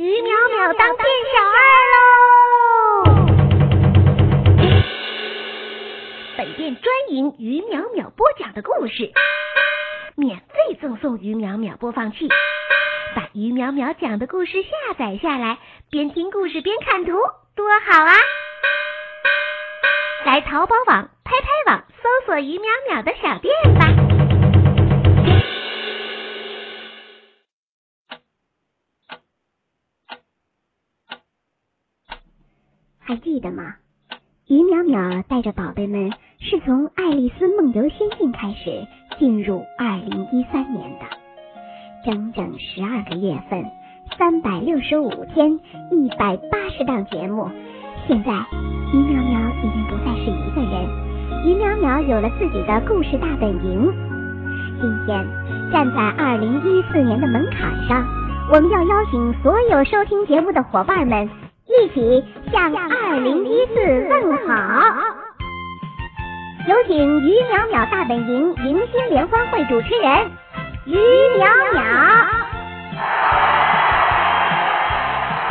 于淼淼当店小二喽！本店专营于淼淼播讲的故事，免费赠送于淼淼播放器，把于淼淼讲的故事下载下来，边听故事边看图，多好啊！来淘宝网、拍拍网搜索于淼淼的小店吧。还记得吗？于淼淼带着宝贝们是从《爱丽丝梦游仙境》开始进入二零一三年的，整整十二个月份，三百六十五天，一百八十档节目。现在，于淼淼已经不再是一个人，于淼淼有了自己的故事大本营。今天，站在二零一四年的门槛上，我们要邀请所有收听节目的伙伴们。一起向二零一四问好！有请于淼淼大本营迎新联欢会主持人于淼淼。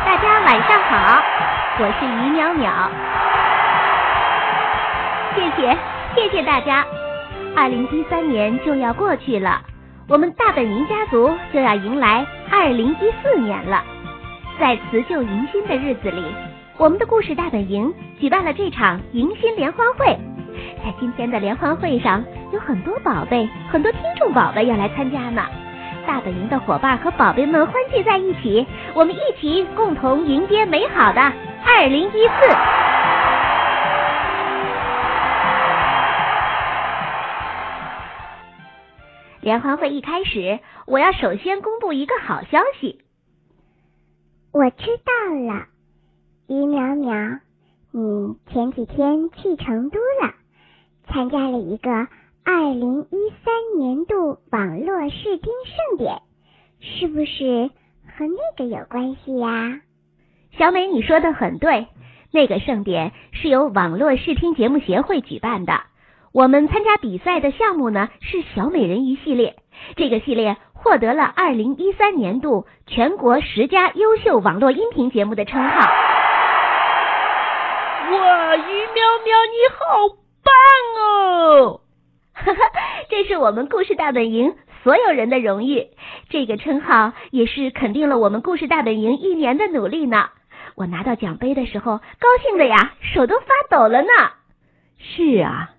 大家晚上好，我是于淼淼。谢谢谢谢大家！二零一三年就要过去了，我们大本营家族就要迎来二零一四年了。在辞旧迎新的日子里，我们的故事大本营举办了这场迎新联欢会。在今天的联欢会上，有很多宝贝、很多听众宝贝要来参加呢。大本营的伙伴和宝贝们欢聚在一起，我们一起共同迎接美好的二零一四。联欢会一开始，我要首先公布一个好消息。我知道了，于淼淼，你前几天去成都了，参加了一个二零一三年度网络视听盛典，是不是和那个有关系呀？小美，你说的很对，那个盛典是由网络视听节目协会举办的，我们参加比赛的项目呢是小美人鱼系列，这个系列。获得了二零一三年度全国十佳优秀网络音频节目的称号。哇，于淼淼，你好棒哦！哈哈，这是我们故事大本营所有人的荣誉。这个称号也是肯定了我们故事大本营一年的努力呢。我拿到奖杯的时候，高兴的呀，手都发抖了呢。是啊，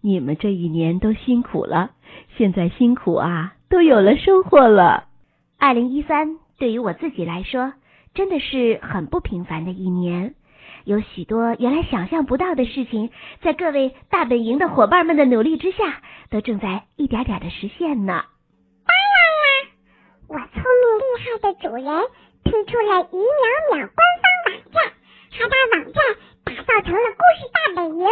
你们这一年都辛苦了，现在辛苦啊。都有了收获了。二零一三对于我自己来说，真的是很不平凡的一年，有许多原来想象不到的事情，在各位大本营的伙伴们的努力之下，都正在一点点的实现呢。当然啦，我聪明厉害的主人推出了于淼淼官方网站，还把网站打造成了故事大本营。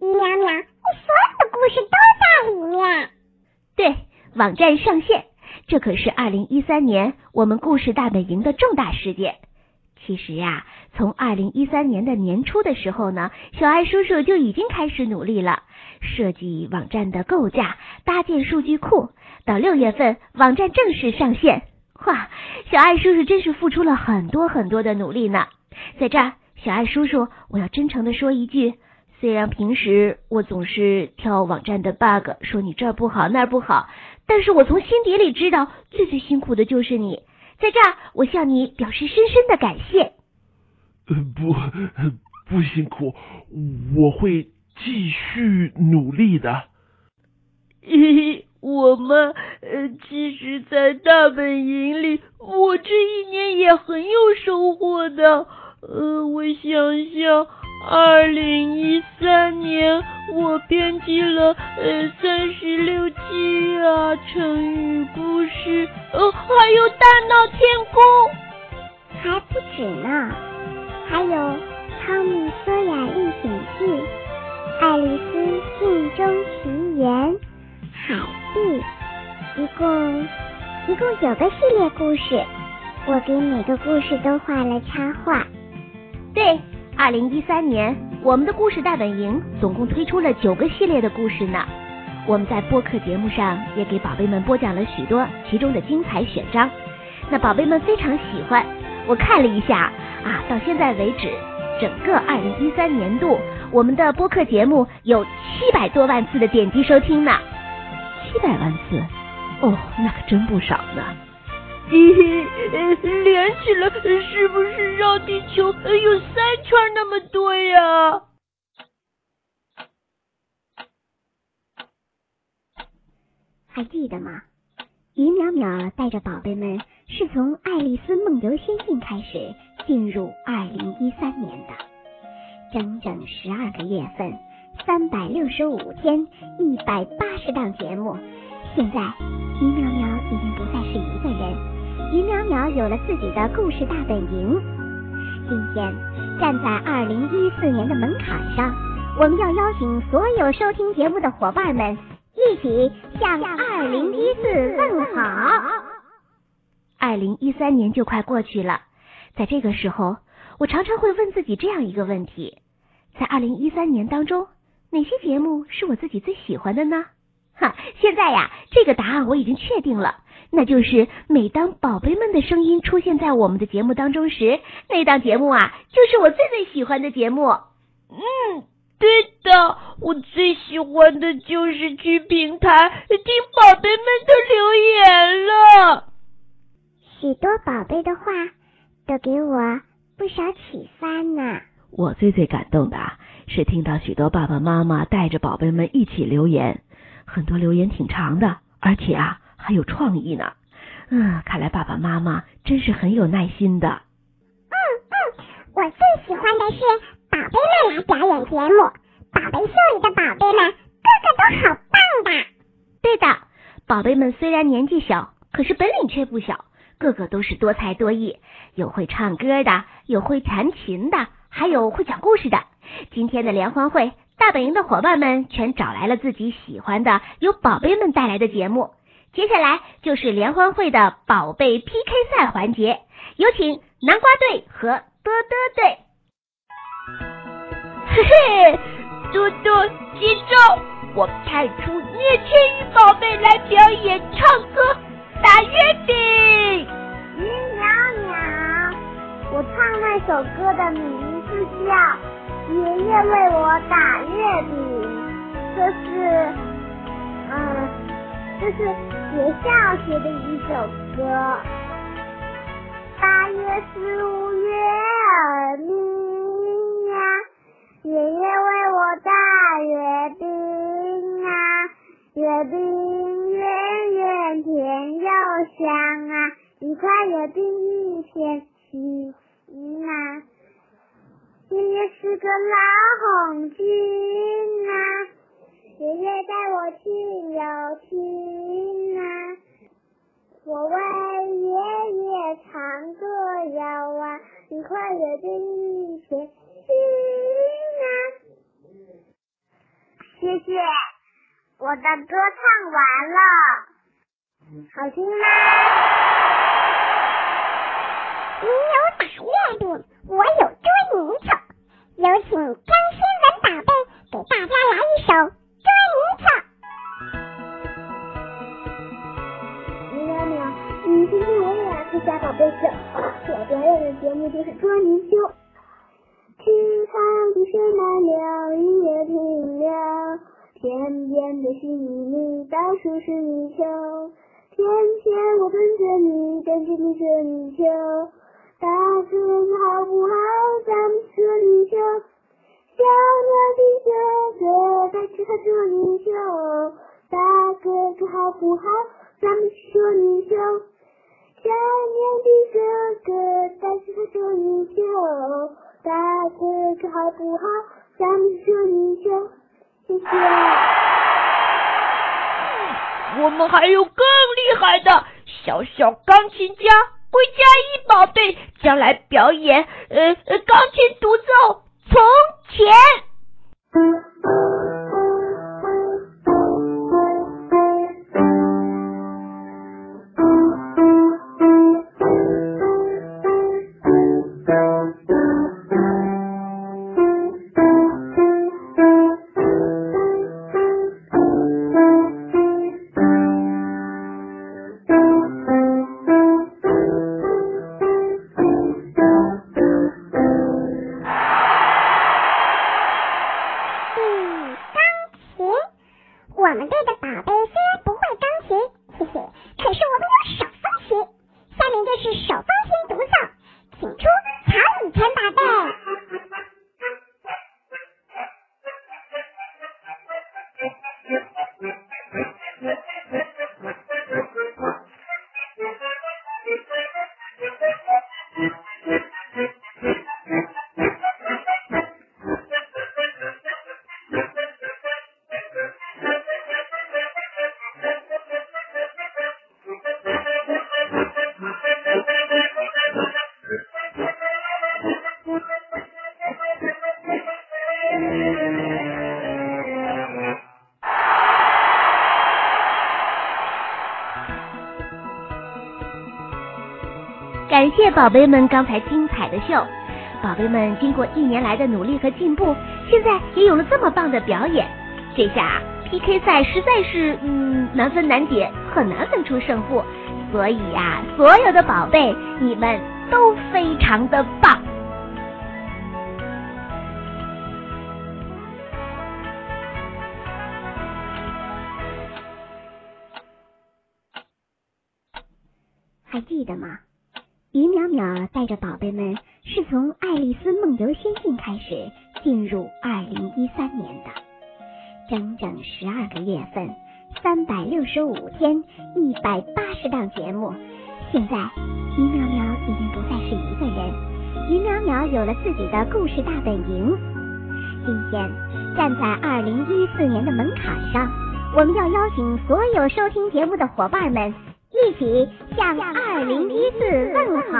于淼淼，你所有的故事都在里面。对。网站上线，这可是二零一三年我们故事大本营的重大事件。其实呀，从二零一三年的年初的时候呢，小爱叔叔就已经开始努力了，设计网站的构架，搭建数据库。到六月份，网站正式上线。哇，小爱叔叔真是付出了很多很多的努力呢。在这儿，小爱叔叔，我要真诚的说一句。虽然平时我总是挑网站的 bug，说你这儿不好那儿不好，但是我从心底里知道，最最辛苦的就是你。在这儿，我向你表示深深的感谢。呃不，不辛苦，我会继续努力的。咦，我们呃，其实，在大本营里，我这一年也很有收获的。呃，我想想。二零一三年，我编辑了呃三十六计啊成语故事，呃还有大闹天宫，还不止呢，还有《汤米索亚历险记》《爱丽丝镜中奇缘》《海蒂》，一共一共九个系列故事，我给每个故事都画了插画，对。二零一三年，我们的故事大本营总共推出了九个系列的故事呢。我们在播客节目上也给宝贝们播讲了许多其中的精彩选章，那宝贝们非常喜欢。我看了一下啊，到现在为止，整个二零一三年度，我们的播客节目有七百多万次的点击收听呢。七百万次，哦，那可真不少呢。嘿嘿，连起来是不是绕地球有三圈那么多呀？还记得吗？于淼淼带着宝贝们是从《爱丽丝梦游仙境》开始进入二零一三年的，整整十二个月份，三百六十五天，一百八十档节目。现在，于淼淼已经不再是，于淼淼有了自己的故事大本营。今天，站在二零一四年的门槛上，我们要邀请所有收听节目的伙伴们。一起向二零一四问好。二零一三年就快过去了，在这个时候，我常常会问自己这样一个问题：在二零一三年当中，哪些节目是我自己最喜欢的呢？哈，现在呀，这个答案我已经确定了，那就是每当宝贝们的声音出现在我们的节目当中时，那档节目啊，就是我最最喜欢的节目。嗯。对的，我最喜欢的就是去平台听宝贝们的留言了。许多宝贝的话都给我不少启发呢。我最最感动的是听到许多爸爸妈妈带着宝贝们一起留言，很多留言挺长的，而且啊还有创意呢。嗯，看来爸爸妈妈真是很有耐心的。嗯嗯，我最喜欢的是。宝贝们来表演节目，宝贝秀里的宝贝们个个都好棒的。对的，宝贝们虽然年纪小，可是本领却不小，个个都是多才多艺，有会唱歌的，有会弹琴的，还有会讲故事的。今天的联欢会，大本营的伙伴们全找来了自己喜欢的由宝贝们带来的节目。接下来就是联欢会的宝贝 PK 赛环节，有请南瓜队和多多队。嘿嘿，多多接招！我派出聂千羽宝贝来表演唱歌、打月饼。于淼淼，我唱那首歌的名字叫《爷爷为我打月饼》，这是，嗯，这是学校学的一首歌。八月十五月儿明呀。爷爷为我打月饼啊，月饼圆圆甜又香啊，一块月饼一千七啊。爷爷是个老红军啊，爷爷带我亲又亲啊，我为爷爷唱歌谣啊，一块月饼一千七。谢谢，我的歌唱完了，好听吗？你有打月饼，我有捉泥鳅，有请张新文宝贝给大家来一首捉泥鳅。喵喵，你今天我也来参加宝贝秀，我表演的节目就是捉泥鳅。池塘的水满了，雨也停了，天边的星里到处是泥鳅。天天我等着你，等着你捉泥鳅。大哥哥好不好？咱们捉泥鳅。小鸟的哥哥带着它捉泥鳅。大哥哥好不好？咱们去捉泥鳅。小鸟的哥哥带着它捉泥鳅。大哥哥好不好？咱们捉泥鳅，谢谢。我们还有更厉害的小小钢琴家归家一宝贝，将来表演呃钢琴独奏从前。感宝贝们刚才精彩的秀。宝贝们经过一年来的努力和进步，现在也有了这么棒的表演。这下 PK 赛实在是嗯难分难解，很难分出胜负。所以呀，所有的宝贝，你们都非常的棒。还记得吗？于淼淼带着宝贝们是从《爱丽丝梦游仙境》开始进入二零一三年的，整整十二个月份，三百六十五天，一百八十档节目。现在，于淼淼已经不再是一个人，于淼淼有了自己的故事大本营。今天，站在二零一四年的门槛上，我们要邀请所有收听节目的伙伴们。一起向二零一四问好。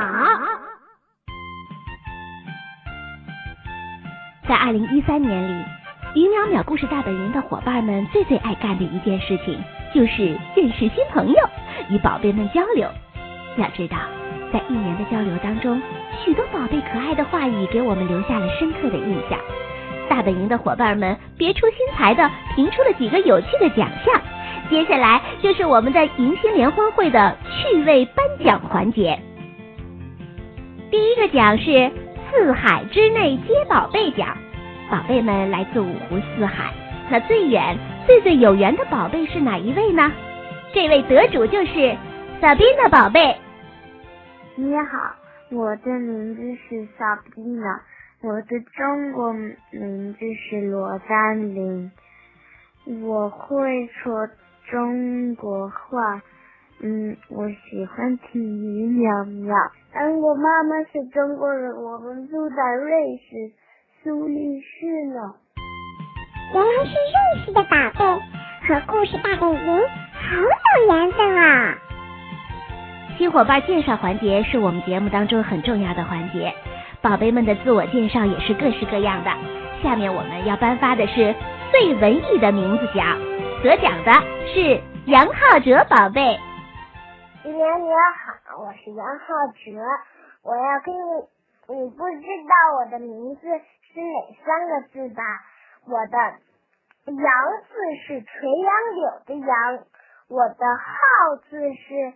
在二零一三年里，于淼淼故事大本营的伙伴们最最爱干的一件事情，就是认识新朋友，与宝贝们交流。要知道，在一年的交流当中，许多宝贝可爱的话语给我们留下了深刻的印象。大本营的伙伴们别出心裁的评出了几个有趣的奖项。接下来就是我们的迎新联欢会的趣味颁奖环节。第一个奖是四海之内皆宝贝奖，宝贝们来自五湖四海，那最远、最最有缘的宝贝是哪一位呢？这位得主就是萨宾娜宝贝。你好，我的名字是萨宾娜，我的中国名字是罗丹林，我会说。中国话，嗯，我喜欢听于淼淼。嗯，我妈妈是中国人，我们住在瑞士苏黎世呢。原来是瑞士的宝贝，和故事大本营好有缘分啊！新伙伴介绍环节是我们节目当中很重要的环节，宝贝们的自我介绍也是各式各样的。下面我们要颁发的是最文艺的名字奖。得奖的是杨浩哲宝贝。今天你好，我是杨浩哲，我要跟你，你不知道我的名字是哪三个字吧？我的杨字是垂杨柳的杨，我的浩字是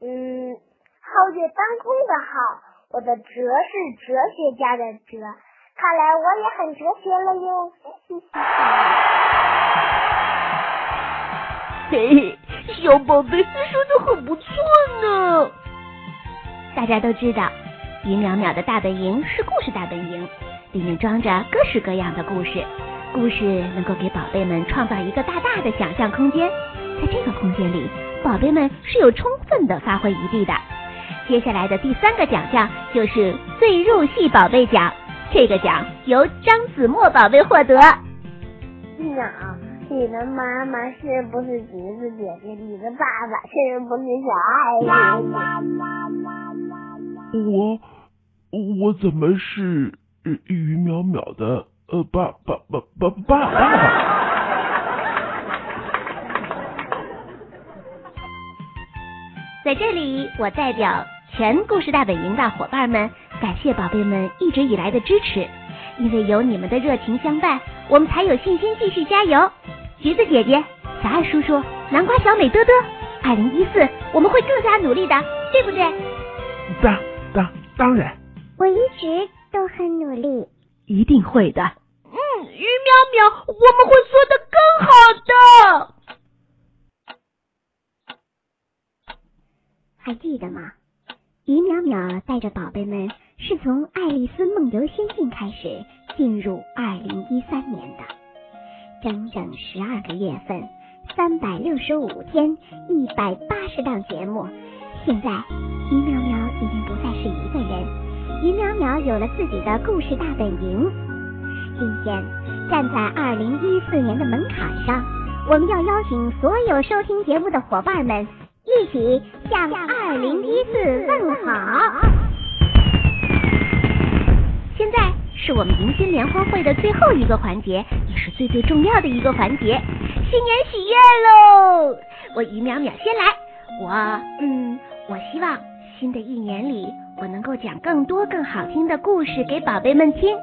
嗯皓月当空的皓，我的哲是哲学家的哲。看来我也很哲学了哟，嘻嘻嘻。嘿嘿，小宝贝说的很不错呢。大家都知道，于淼淼的大本营是故事大本营，里面装着各式各样的故事。故事能够给宝贝们创造一个大大的想象空间，在这个空间里，宝贝们是有充分的发挥余地的。接下来的第三个奖项就是最入戏宝贝奖，这个奖由张子墨宝贝获得。鸟。你的妈妈是不是橘子姐姐？你的爸爸是不是小爱我我怎么是于淼淼的呃爸爸爸爸爸爸？在这里，我代表全故事大本营的伙伴们，感谢宝贝们一直以来的支持，因为有你们的热情相伴，我们才有信心继续加油。橘子姐姐、小爱叔叔、南瓜小美嘚嘚，二零一四我们会更加努力的，对不对？当当当然，我一直都很努力，一定会的。嗯，于淼淼，我们会做的更好的。还记得吗？于淼淼带着宝贝们是从《爱丽丝梦游仙境》开始进入二零一三年的。整整十二个月份，三百六十五天，一百八十档节目。现在，于淼淼已经不再是一个人，于淼淼有了自己的故事大本营。今天，站在二零一四年的门槛上，我们要邀请所有收听节目的伙伴们，一起向二零一四问好。现在是我们迎新联欢会的最后一个环节。也是最最重要的一个环节，新年许愿喽！我于淼淼先来，我嗯，我希望新的一年里，我能够讲更多更好听的故事给宝贝们听，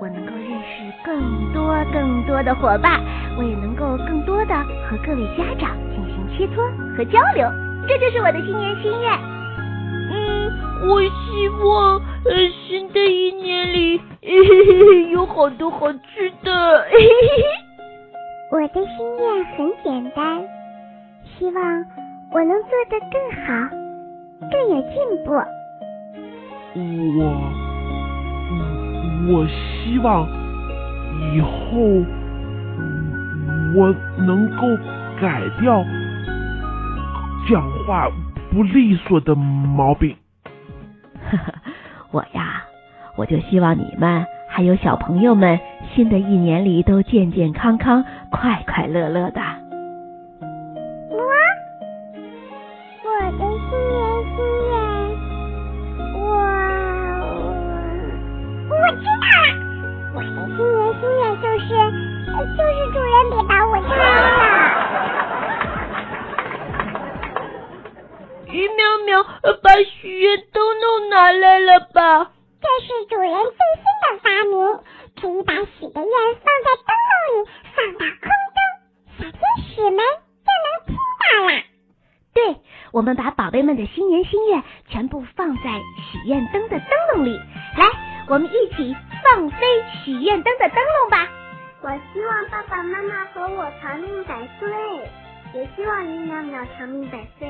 我能够认识更多更多的伙伴，我也能够更多的和各位家长进行切磋和交流。这就是我的新年心愿。嗯，我希望呃新的一年里有好多好吃的。我的心愿很简单，希望我能做得更好，更有进步。我我希望以后我能够改掉讲话不利索的毛病。呵呵，我呀，我就希望你们还有小朋友们，新的一年里都健健康康、快快乐乐的。把许的愿放在灯笼里，放到空中，小天使们就能听到了。对，我们把宝贝们的新年心愿全部放在许愿灯的灯笼里。来，我们一起放飞许愿灯的灯笼吧！我希望爸爸妈妈和我长命百岁，也希望林淼淼长命百岁。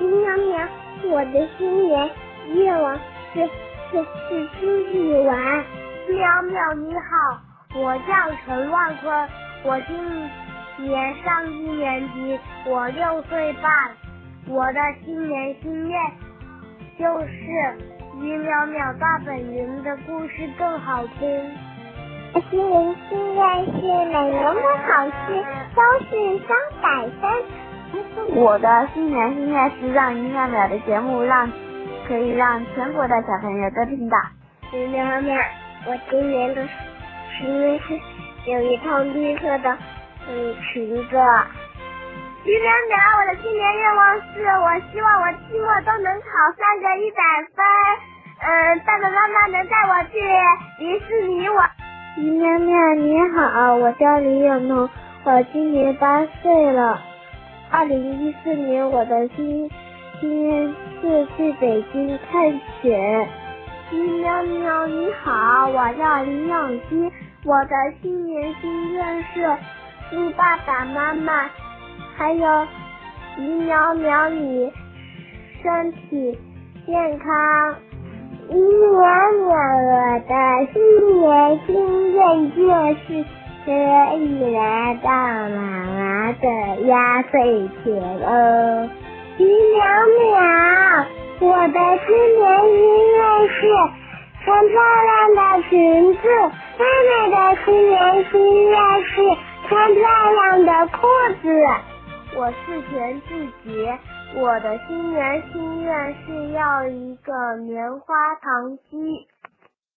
林淼淼，我的新年愿望是是是出去玩。淼淼你好，我叫陈万坤，我今年上一年级，我六岁半。我的新年心愿就是于淼淼大本营的故事更好听。新年心愿是每年的好事都是双百分。我的新年心愿是让于淼淼的节目让可以让全国的小朋友都听到。于淼淼，我今年的心愿是有一套绿色的嗯裙子。于淼淼，我的新年愿望是我希望我期末都能考三个一百分。嗯，爸爸妈妈能带我去迪士尼玩。于淼淼你好，我叫李永彤，我今年八岁了。二零一四年我的新心愿是去北京看雪。于淼淼你好，我叫林永熙，我的新年心愿是祝爸爸妈妈还有于淼淼你身体健康。于淼淼，我的新年心愿就是可以拿到妈妈的压岁钱哦。于淼淼，我的新年心愿是穿漂亮的裙子。妹妹的新年心愿是穿漂亮的裤子。我是田志杰，我的新年心愿是要一个棉花糖机。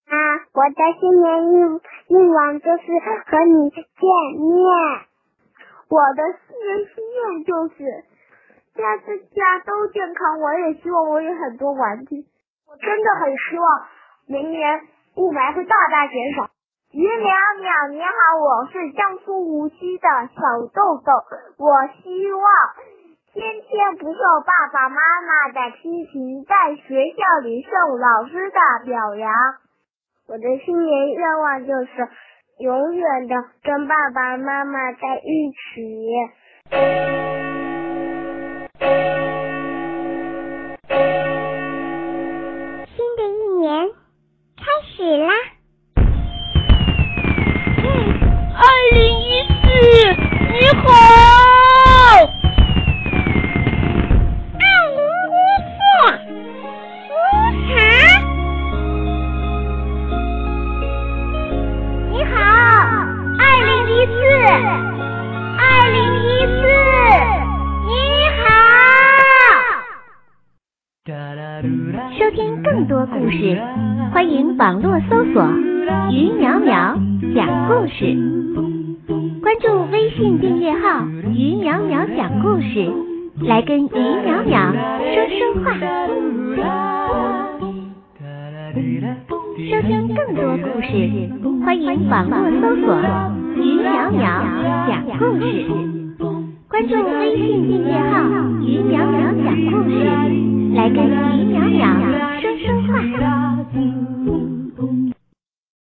啊，我的新年愿愿望就是和你见面。我的新年心愿就是家家家都健康，我也希望我有很多玩具。我真的很希望明年雾霾会大大减少。于淼淼，你好，我是江苏无锡的小豆豆，我希望天天不受爸爸妈妈的批评，在学校里受老师的表扬。我的新年愿望就是永远的跟爸爸妈妈在一起。更多故事，欢迎网络搜索“于淼淼讲故事”，关注微信订阅号“于淼淼讲故事”，来跟于淼淼说说话。收听更多故事，欢迎网络搜索“于淼淼讲故事”，关注微信订阅号“于淼淼讲故事”，来跟于淼淼。声声唤